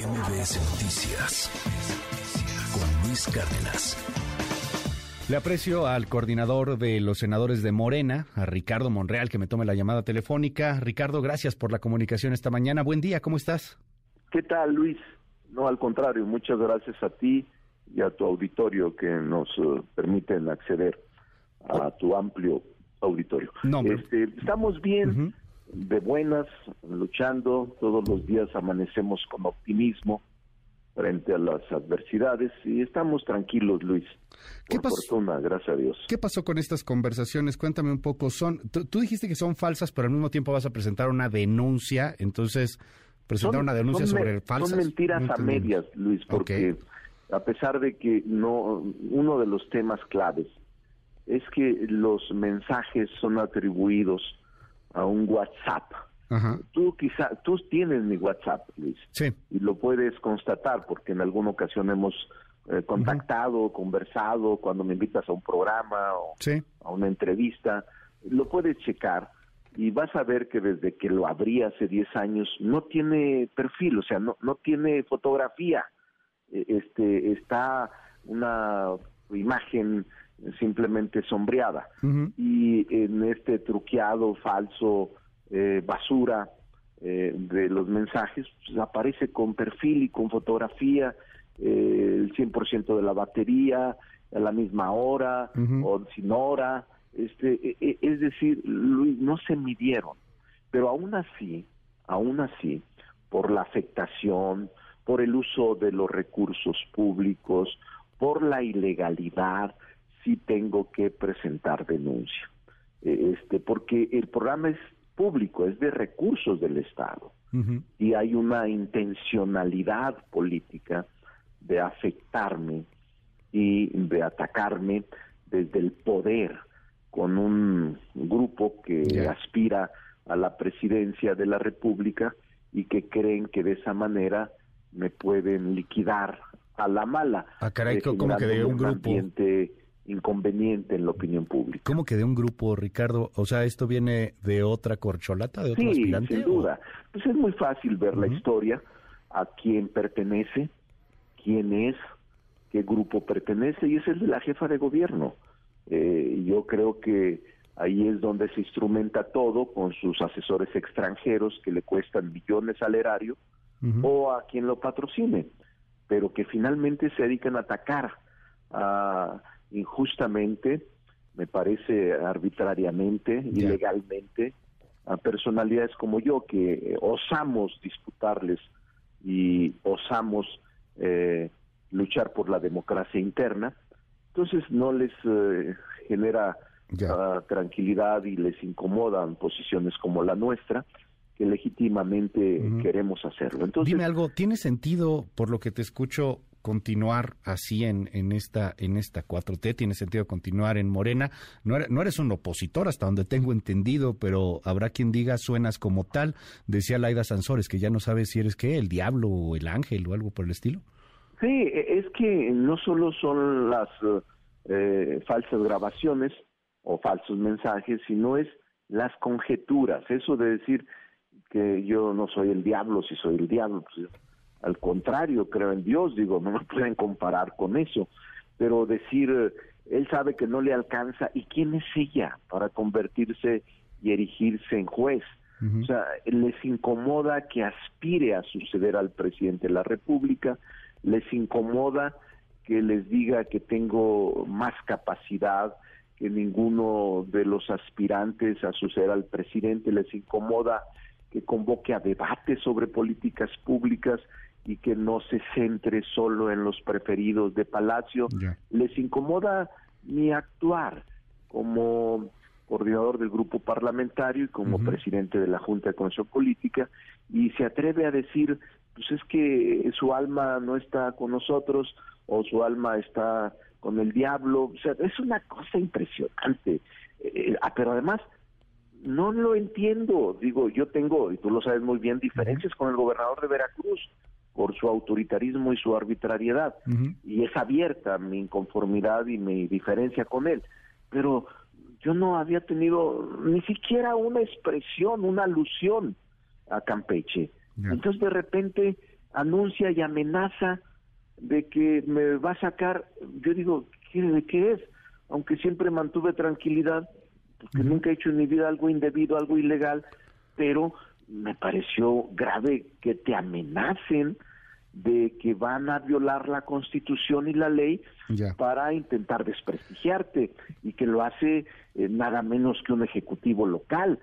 MBS Noticias con Luis Cárdenas. Le aprecio al coordinador de los senadores de Morena, a Ricardo Monreal, que me tome la llamada telefónica. Ricardo, gracias por la comunicación esta mañana. Buen día, ¿cómo estás? ¿Qué tal, Luis? No, al contrario, muchas gracias a ti y a tu auditorio que nos uh, permiten acceder a tu amplio auditorio. No, este, estamos bien, de buenas, luchando, todos los días amanecemos con optimismo frente a las adversidades y estamos tranquilos, Luis. ¿Qué por pasó? fortuna, gracias a Dios. ¿Qué pasó con estas conversaciones? Cuéntame un poco. Son, tú, dijiste que son falsas, pero al mismo tiempo vas a presentar una denuncia. Entonces, presentar Son- una denuncia son sobre falsas. Son mentiras No a medias, Luis, porque a pesar de que no, uno de los temas claves es que los mensajes son atribuidos a un WhatsApp. Ajá. Tú quizá, tú tienes mi WhatsApp, Luis, Sí. y lo puedes constatar porque en alguna ocasión hemos eh, contactado, conversado, cuando me invitas a un programa o Sí. a una entrevista, lo puedes checar y vas a ver que desde que lo abrí hace 10 años no tiene perfil, o sea, no, no tiene fotografía. Eh, Este, está una imagen simplemente sombreada. Y en este truqueado, falso, eh, basura eh, de los mensajes, pues, aparece con perfil y con fotografía, eh, el 100% de la batería, a la misma hora o sin hora. Este, e- e- es decir, Luis, no se midieron. Pero aún así, aún así, por la afectación, por el uso de los recursos públicos, por la ilegalidad, sí tengo que presentar denuncia. Eh, Este, porque el programa es público, es de recursos del Estado y hay una intencionalidad política de afectarme y de atacarme desde el poder con un grupo que aspira a la presidencia de la República y que creen que de esa manera me pueden liquidar a la mala. Ah, caray, eh, ¿cómo que de un grupo? ambiente inconveniente en la opinión pública. ¿Cómo que de un grupo, Ricardo? O sea, ¿esto viene de otra corcholata, de otro Sí, aspirante? sin o- duda. Pues es muy fácil ver la historia, a quién pertenece, quién es, qué grupo pertenece, y es el de la jefa de gobierno. Eh, yo creo que ahí es donde se instrumenta todo con sus asesores extranjeros que le cuestan millones al erario o a quien lo patrocine, pero que finalmente se dedican a atacar ah, injustamente, me parece arbitrariamente, ilegalmente, a personalidades como yo que eh, osamos disputarles y osamos eh, luchar por la democracia interna, entonces no les eh, genera ah, tranquilidad y les incomodan posiciones como la nuestra, que legítimamente queremos hacerlo. Entonces, Dime algo, ¿tiene sentido, por lo que te escucho, continuar así en, en esta en esta 4T? ¿Tiene sentido continuar en Morena? No eres, no eres un opositor, hasta donde tengo entendido, pero habrá quien diga suenas como tal. Decía Laida Sansores, que ya no sabes si eres qué, el diablo o el ángel o algo por el estilo. Sí, e- es que no solo son las eh, falsas grabaciones o falsos mensajes, sino es las conjeturas. Eso de decir que yo no soy el diablo, si soy el diablo, pues, al contrario, creo en Dios, digo, no me pueden comparar con eso. Pero decir, eh, él sabe que no le alcanza, ¿y quién es ella para convertirse y erigirse en juez? O sea, les incomoda que aspire a suceder al presidente de la República, les incomoda que les diga que tengo más capacidad que ninguno de los aspirantes a suceder al presidente, les incomoda que convoque a debates sobre políticas públicas y que no se centre solo en los preferidos de Palacio, les incomoda mi actuar como coordinador del grupo parlamentario y como presidente de la Junta de Constitución Política y se atreve a decir, pues es que su alma no está con nosotros o su alma está con el diablo, o sea, es una cosa impresionante, Eh, ah, pero además no lo entiendo, digo, yo tengo, y tú lo sabes muy bien, diferencias con el gobernador de Veracruz por su autoritarismo y su arbitrariedad y es abierta mi inconformidad y mi diferencia con él. Pero yo no había tenido ni siquiera una expresión, una alusión a Campeche. Entonces de repente anuncia y amenaza de que me va a sacar, yo digo, ¿qué, ¿de qué es? Aunque siempre mantuve tranquilidad, porque nunca he hecho en mi vida algo indebido, algo ilegal, pero me pareció grave que te amenacen de que van a violar la constitución y la ley para intentar desprestigiarte y que lo hace eh, nada menos que un ejecutivo local.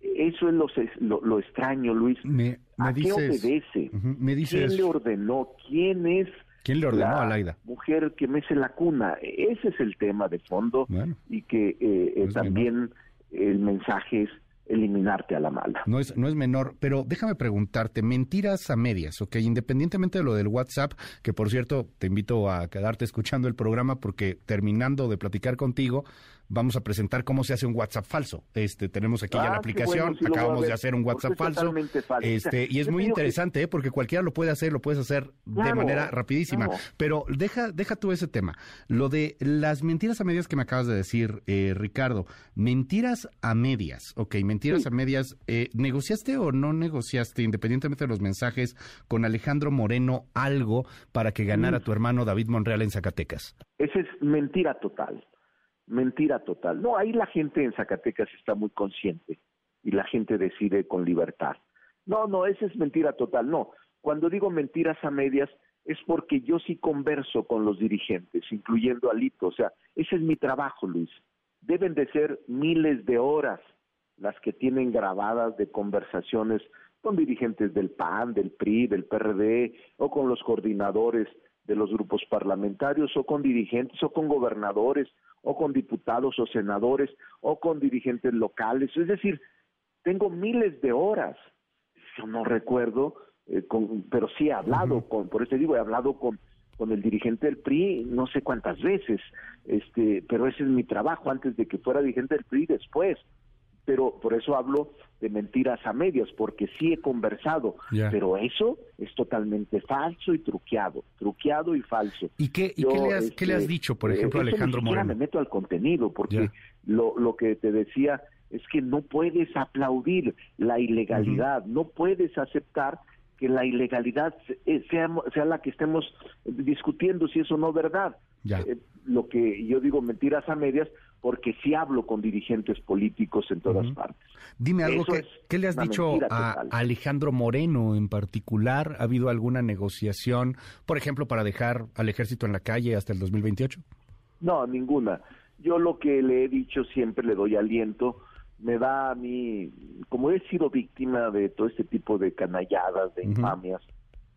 Eso es lo, lo, extraño, Luis. Me, ¿A qué obedece? ¿Quién le ordenó? ¿Quién es ¿Quién le ordenó a Laida? Mujer que mece la cuna. Ese es el tema de fondo y que eh, eh, también el mensaje es eliminarte a la mala. No es, no es menor, pero déjame preguntarte, mentiras a medias, ok, independientemente de lo del WhatsApp, que por cierto te invito a quedarte escuchando el programa porque terminando de platicar contigo, vamos a presentar cómo se hace un WhatsApp falso. Este, tenemos aquí ya la ah, aplicación, acabamos de hacer un WhatsApp falso. Este, y es muy interesante, ¿eh? porque cualquiera lo puede hacer, lo puedes hacer de manera rapidísima. Pero deja, deja tú ese tema. Lo de las mentiras a medias que me acabas de decir, eh, Ricardo, mentiras a medias, ok, mentiras a medias, eh, ¿negociaste o no negociaste, independientemente de los mensajes, con Alejandro Moreno algo para que ganara mm. tu hermano David Monreal en Zacatecas? Esa es mentira total mentira total. No, ahí la gente en Zacatecas está muy consciente y la gente decide con libertad. No, no, esa es mentira total. No, cuando digo mentiras a medias es porque yo sí converso con los dirigentes, incluyendo a Lito. O sea, ese es mi trabajo, Luis. Deben de ser miles de horas las que tienen grabadas de conversaciones con dirigentes del PAN, del PRI, del PRD o con los coordinadores de los grupos parlamentarios o con dirigentes o con gobernadores o con diputados o senadores o con dirigentes locales. Es decir, tengo miles de horas. Yo no recuerdo, eh, con, pero sí he hablado con, por eso digo, he hablado con, con el dirigente del PRI no sé cuántas veces, este, pero ese es mi trabajo antes de que fuera dirigente del PRI después pero por eso hablo de mentiras a medias, porque sí he conversado, pero eso es totalmente falso y truqueado, truqueado y falso. ¿Y qué, y qué, le, has, qué le, has, este, dicho, por ejemplo, a Alejandro Moreno? me meto al contenido, porque lo, lo que te decía es que no puedes aplaudir la ilegalidad, no puedes aceptar que la ilegalidad eh, sea, sea la que estemos discutiendo si eso no es verdad. Eh, lo que yo digo mentiras a medias porque sí hablo con dirigentes políticos en todas partes. Dime algo, que, ¿qué le has dicho a, Alejandro Moreno en particular? ¿Ha habido alguna negociación, por ejemplo, para dejar al ejército en la calle hasta el 2028? No, ninguna. Yo lo que le he dicho siempre le doy aliento. Me da a mí, como he sido víctima de todo este tipo de canalladas, de infamias,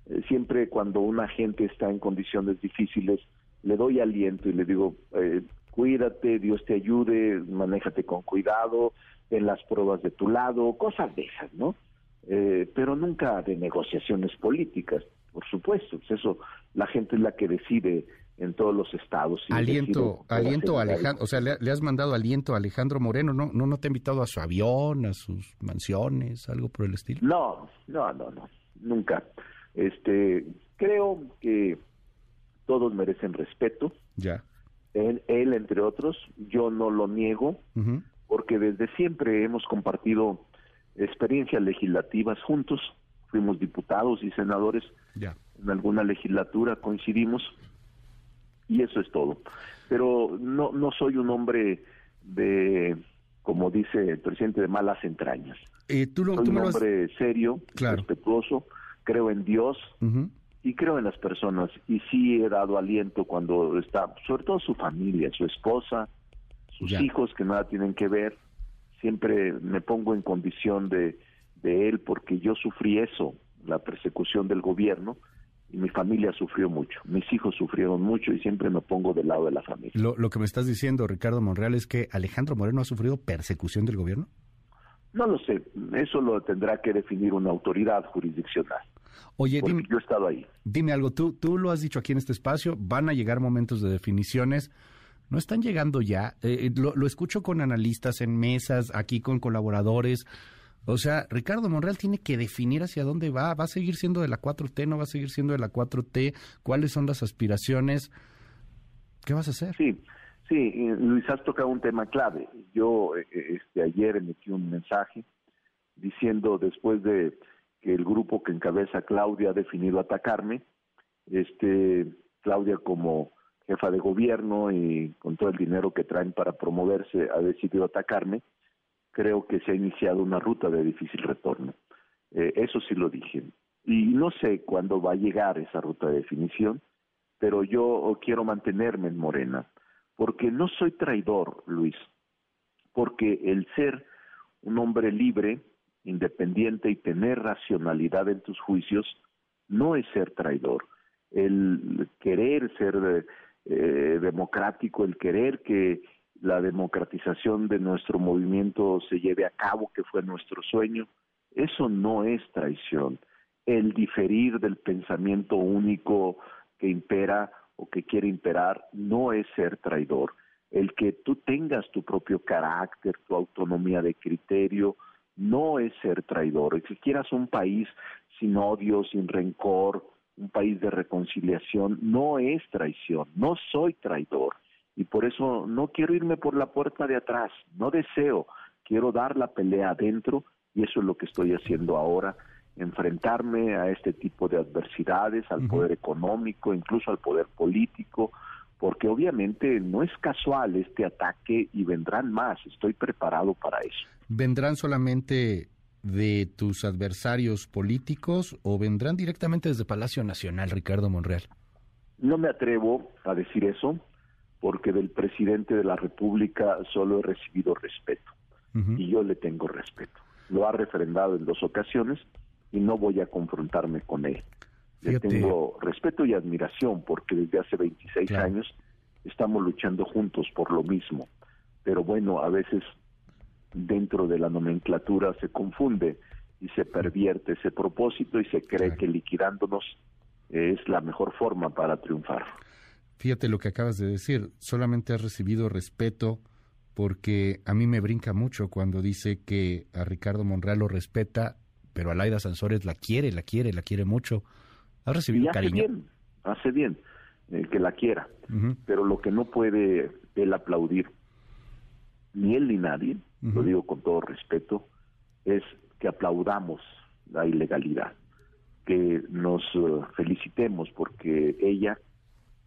eh, siempre cuando una gente está en condiciones difíciles, le doy aliento y le digo, eh, cuídate, Dios te ayude, manéjate con cuidado, en las pruebas de tu lado, cosas de esas, ¿no? Eh, pero nunca de negociaciones políticas, por supuesto, pues eso la gente es la que decide en todos los estados. aliento, aliento Alejandro, o sea, le, has mandado aliento a Alejandro Moreno, ¿no? ¿no? ¿No te ha invitado a su avión, a sus mansiones, algo por el estilo? No, no, no, no, nunca. Este, creo que todos merecen respeto. Ya él, él entre otros, yo no lo niego, porque desde siempre hemos compartido experiencias legislativas juntos, fuimos diputados y senadores en alguna legislatura, coincidimos, y eso es todo. Pero no, no soy un hombre de, como dice el presidente, de malas entrañas. Eh, ¿tú soy un hombre serio, respetuoso, creo en Dios, y creo en las personas y sí he dado aliento cuando está, sobre todo su familia, su esposa, sus hijos que nada tienen que ver, siempre me pongo en condición de, de él porque yo sufrí eso, la persecución del gobierno y mi familia sufrió mucho, mis hijos sufrieron mucho y siempre me pongo del lado de la familia. Lo, lo que me estás diciendo, Ricardo Monreal, es que Alejandro Moreno ha sufrido persecución del gobierno. No lo sé, eso lo tendrá que definir una autoridad jurisdiccional. Oye, dime, yo he estado ahí. Dime algo, tú, tú lo has dicho aquí en este espacio, van a llegar momentos de definiciones. ¿No están llegando ya? Eh, eh, lo, lo, escucho con analistas en mesas, aquí con colaboradores. O sea, Ricardo Monreal tiene que definir hacia dónde va. ¿Va a seguir siendo de la 4T? ¿No va a seguir siendo de la 4T? ¿Cuáles son las aspiraciones? ¿Qué vas a hacer? Sí, sí, Luis, has tocado un tema clave. Yo eh, este, ayer emití un mensaje diciendo después de que el grupo que encabeza Claudia ha definido atacarme. Este, Claudia como jefa de gobierno y con todo el dinero que traen para promoverse ha decidido atacarme. Creo que se ha iniciado una ruta de difícil retorno. Eh, eso sí lo dije. Y no sé cuándo va a llegar esa ruta de definición, pero yo quiero mantenerme en Morena, porque no soy traidor, Luis, porque el ser un hombre libre, independiente y tener racionalidad en tus juicios no es ser traidor. El querer ser eh, democrático, el querer que la democratización de nuestro movimiento se lleve a cabo, que fue nuestro sueño, eso no es traición. El diferir del pensamiento único que impera o que quiere imperar no es ser traidor. El que tú tengas tu propio carácter, tu autonomía de criterio, no es ser traidor. El que quieras un país sin odio, sin rencor, un país de reconciliación, no es traición. No soy traidor. Y por eso no quiero irme por la puerta de atrás. No deseo. Quiero dar la pelea adentro y eso es lo que estoy haciendo ahora enfrentarme a este tipo de adversidades, al poder económico, incluso al poder político, porque obviamente no es casual este ataque y vendrán más, estoy preparado para eso. ¿Vendrán solamente de tus adversarios políticos o vendrán directamente desde Palacio Nacional, Ricardo Monreal? No me atrevo a decir eso, porque del presidente de la República solo he recibido respeto, y yo le tengo respeto. Lo ha refrendado en dos ocasiones, y no voy a confrontarme con él. Le tengo respeto y admiración porque desde hace 26 años estamos luchando juntos por lo mismo. Pero bueno, a veces dentro de la nomenclatura se confunde y se pervierte ese propósito y se cree que liquidándonos es la mejor forma para triunfar. Fíjate lo que acabas de decir, solamente has recibido respeto porque a mí me brinca mucho cuando dice que a Ricardo Monreal lo respeta pero Alaida Sansores la quiere, la quiere, la quiere mucho. ¿Ha recibido y hace Bien, hace bien eh, que la quiera, pero lo que no puede él aplaudir, ni él ni nadie, lo digo con todo respeto, es que aplaudamos la ilegalidad, que nos eh, felicitemos porque ella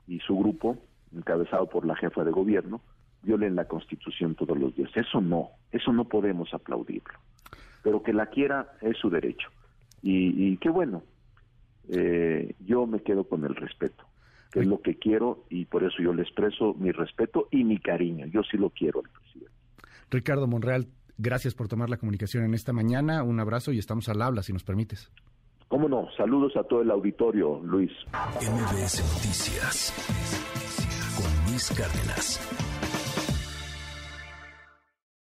y su grupo, encabezado por la jefa de gobierno, violen la Constitución todos los días. Eso no, eso no podemos aplaudirlo pero que la quiera es su derecho. Y, qué bueno, eh, yo me quedo con el respeto, que es lo que quiero y por eso yo le expreso mi respeto y mi cariño. Yo sí lo quiero al. Ricardo Monreal, gracias por tomar la comunicación en esta mañana. Un abrazo y estamos al habla, si nos permites. Cómo no, saludos a todo el auditorio, Luis. MBS Noticias con Luis Cárdenas.